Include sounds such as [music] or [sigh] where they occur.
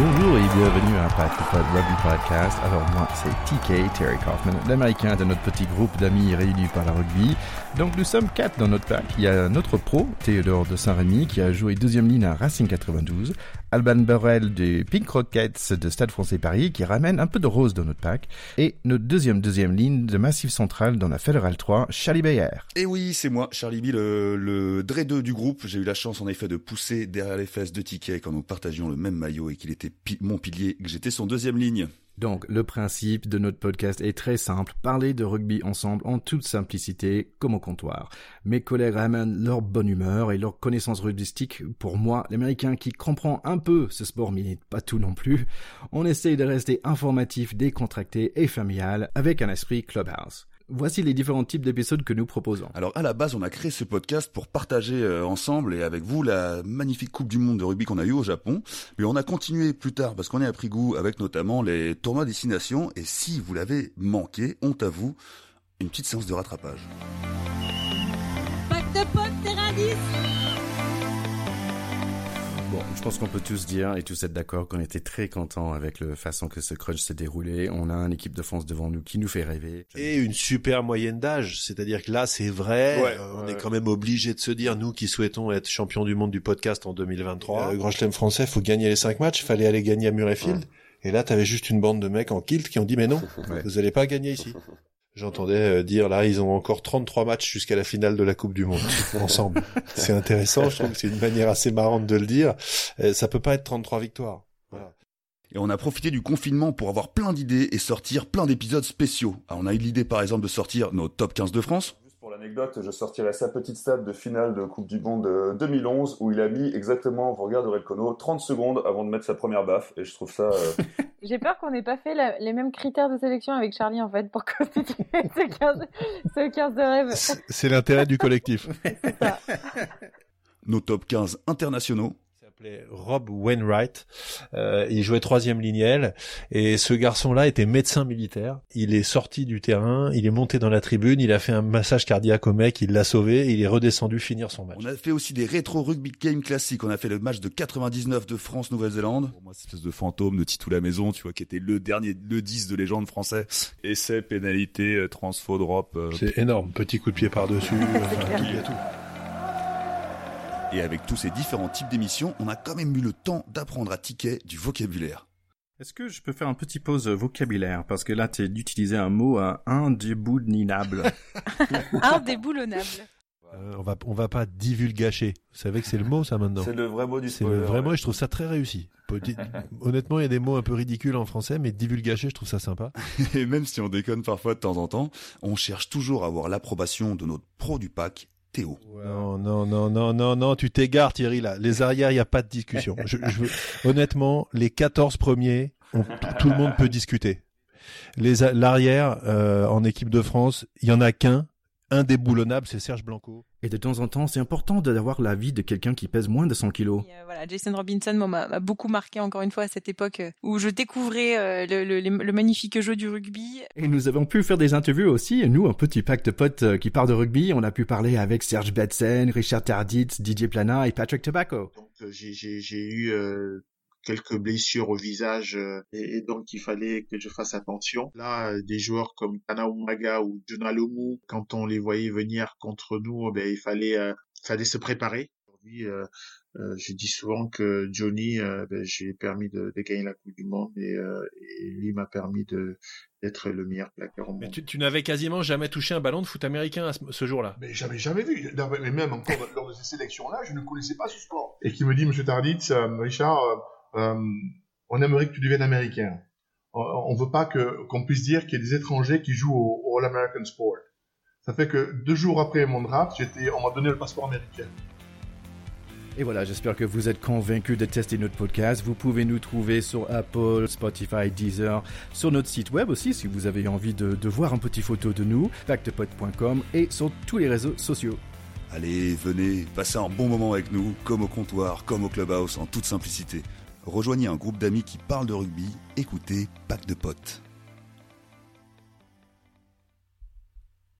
Bonjour et bienvenue à Pack Pod Rugby Podcast. Alors moi c'est TK, Terry Kaufman, l'américain de notre petit groupe d'amis réunis par la rugby. Donc nous sommes quatre dans notre pack. Il y a notre pro, Théodore de Saint-Rémy, qui a joué deuxième ligne à Racing 92. Alban Burrell des Pink Rockets de Stade français Paris, qui ramène un peu de rose dans notre pack. Et notre deuxième deuxième ligne de Massif Central dans la Fédérale 3, Charlie Bayer. Et oui, c'est moi, Charlie B, le, le Dre 2 du groupe. J'ai eu la chance en effet de pousser derrière les fesses de TK quand nous partagions le même maillot et qu'il était mon pilier, que j'étais son deuxième ligne. Donc, le principe de notre podcast est très simple. Parler de rugby ensemble en toute simplicité, comme au comptoir. Mes collègues ramènent leur bonne humeur et leur connaissance rugbystique. Pour moi, l'américain qui comprend un peu ce sport, mais pas tout non plus, on essaye de rester informatif, décontracté et familial avec un esprit clubhouse. Voici les différents types d'épisodes que nous proposons. Alors à la base, on a créé ce podcast pour partager euh, ensemble et avec vous la magnifique Coupe du Monde de rugby qu'on a eue au Japon. Mais on a continué plus tard parce qu'on a pris goût avec notamment les tournois destination. Et si vous l'avez manqué, honte à vous, une petite séance de rattrapage. Pack de potes, terrain 10 Bon, je pense qu'on peut tous dire et tous être d'accord qu'on était très contents avec la façon que ce crunch s'est déroulé. On a une équipe de France devant nous qui nous fait rêver. Et une super moyenne d'âge, c'est-à-dire que là, c'est vrai, Ouais, euh, on ouais. est quand même obligé de se dire, nous qui souhaitons être champion du monde du podcast en 2023, euh, Grand Chelem français, faut gagner les cinq matchs, fallait aller gagner à Murrayfield. Et là, t'avais juste une bande de mecs en kilt qui ont dit, mais non, [laughs] Ouais. vous allez pas gagner ici. J'entendais euh, dire là, ils ont encore 33 matchs jusqu'à la finale de la Coupe du Monde [laughs] ensemble. C'est intéressant, je trouve que c'est une manière assez marrante de le dire. Euh, ça peut pas être 33 victoires. Voilà. Et on a profité du confinement pour avoir plein d'idées et sortir plein d'épisodes spéciaux. Alors, on a eu l'idée par exemple de sortir nos top 15 de France. Juste pour l'anecdote, je sortirai sa petite stat de finale de Coupe du Monde euh, 2011 où il a mis exactement, vous regarderez le chrono, 30 secondes avant de mettre sa première baffe et je trouve ça euh, [laughs] J'ai peur qu'on n'ait pas fait la- les mêmes critères de sélection avec Charlie en fait pour [laughs] constituer ce 15, ce 15 de rêve. C'est l'intérêt du collectif. Nos top 15 internationaux. Il s'appelait Rob Wainwright. Euh, il jouait troisième lignel et ce garçon-là était médecin militaire. Il est sorti du terrain, il est monté dans la tribune, il a fait un massage cardiaque au mec, il l'a sauvé, et il est redescendu finir son match. On a fait aussi des rétro rugby game classiques. On a fait le match de 99 de France-Nouvelle-Zélande. Pour moi, cette espèce de fantôme de Titou la maison, tu vois, qui était le dernier, le 10 de légende français. Essai, pénalité, euh, transfo, drop. euh, C'est énorme, petit coup de pied par-dessus, euh, [laughs] enfin, tout, il y a tout. Et avec tous ces différents types d'émissions, on a quand même eu le temps d'apprendre à ticket du vocabulaire. Est-ce que je peux faire un petit pause vocabulaire? Parce que là, tu d'utiliser un mot euh, indéboulonnable. [laughs] Indéboulonnable. Euh, on va on va pas divulgacher. Vous savez que c'est le mot ça maintenant? c'est le vrai mot du C'est le spoiler. vrai mot ouais. et je trouve ça très réussi. Petit- [laughs] Honnêtement, il y a des mots un peu ridicules en français, mais divulgacher, je trouve ça sympa. [laughs] Et même si on déconne parfois de temps en temps, on cherche toujours à avoir l'approbation de notre pro du pack, Non, non, non, non, non, non, tu t'égares Thierry là. Les arrières, il n'y a pas de discussion. Honnêtement, les 14 premiers, tout- le monde peut discuter. Les L'arrière, euh, en équipe de France, il y en a qu'un, indéboulonnable, c'est Serge Blanco. Et de temps en temps, c'est important d'avoir l'avis de quelqu'un qui pèse moins de 100 kilos. Et, euh, voilà, Jason Robinson m'a beaucoup marqué encore une fois à cette époque euh, où je découvrais euh, le, le- le- le magnifique jeu du rugby. Et nous avons pu faire des interviews aussi. Nous, un petit pack de potes qui parle de rugby, on a pu parler avec Serge Betsen, Richard Tarditz, Didier Plana et Patrick Tobacco. Donc euh, j'ai j'ai j'ai eu euh, quelques blessures au visage euh, et, et donc il fallait que je fasse attention. Là, euh, des joueurs comme Tana Umaga ou Jonah Lomu, quand on les voyait venir contre nous, ben il fallait euh, fallait se préparer. Aujourd'hui, euh, euh, je dis souvent que Johnny, euh, ben, j'ai permis de, de gagner la Coupe du Monde et, euh, et lui m'a permis de d'être le meilleur plaqueur au monde. Mais tu, tu n'avais quasiment jamais touché un ballon de foot américain à ce, ce jour-là. Mais j'avais jamais vu. Non, Mais même encore lors de ces sélections-là, je ne connaissais pas ce sport. Et qui me dit, Monsieur Tarditz, euh, Richard, on aimerait que tu deviennes américain. On, on veut pas que qu'on puisse dire qu'il y a des étrangers qui jouent au, au All American Sport. Ça fait que deux jours après mon draft, j'étais, on m'a donné le passeport américain. Et voilà, j'espère que vous êtes convaincus de tester notre podcast. Vous pouvez nous trouver sur Apple, Spotify, Deezer, sur notre site web aussi si vous avez envie de, de voir un petit photo de nous, factopod.com et sur tous les réseaux sociaux. Allez, venez, passez un bon moment avec nous, comme au comptoir, comme au clubhouse, en toute simplicité. Rejoignez un groupe d'amis qui parlent de rugby, écoutez Pack de potes.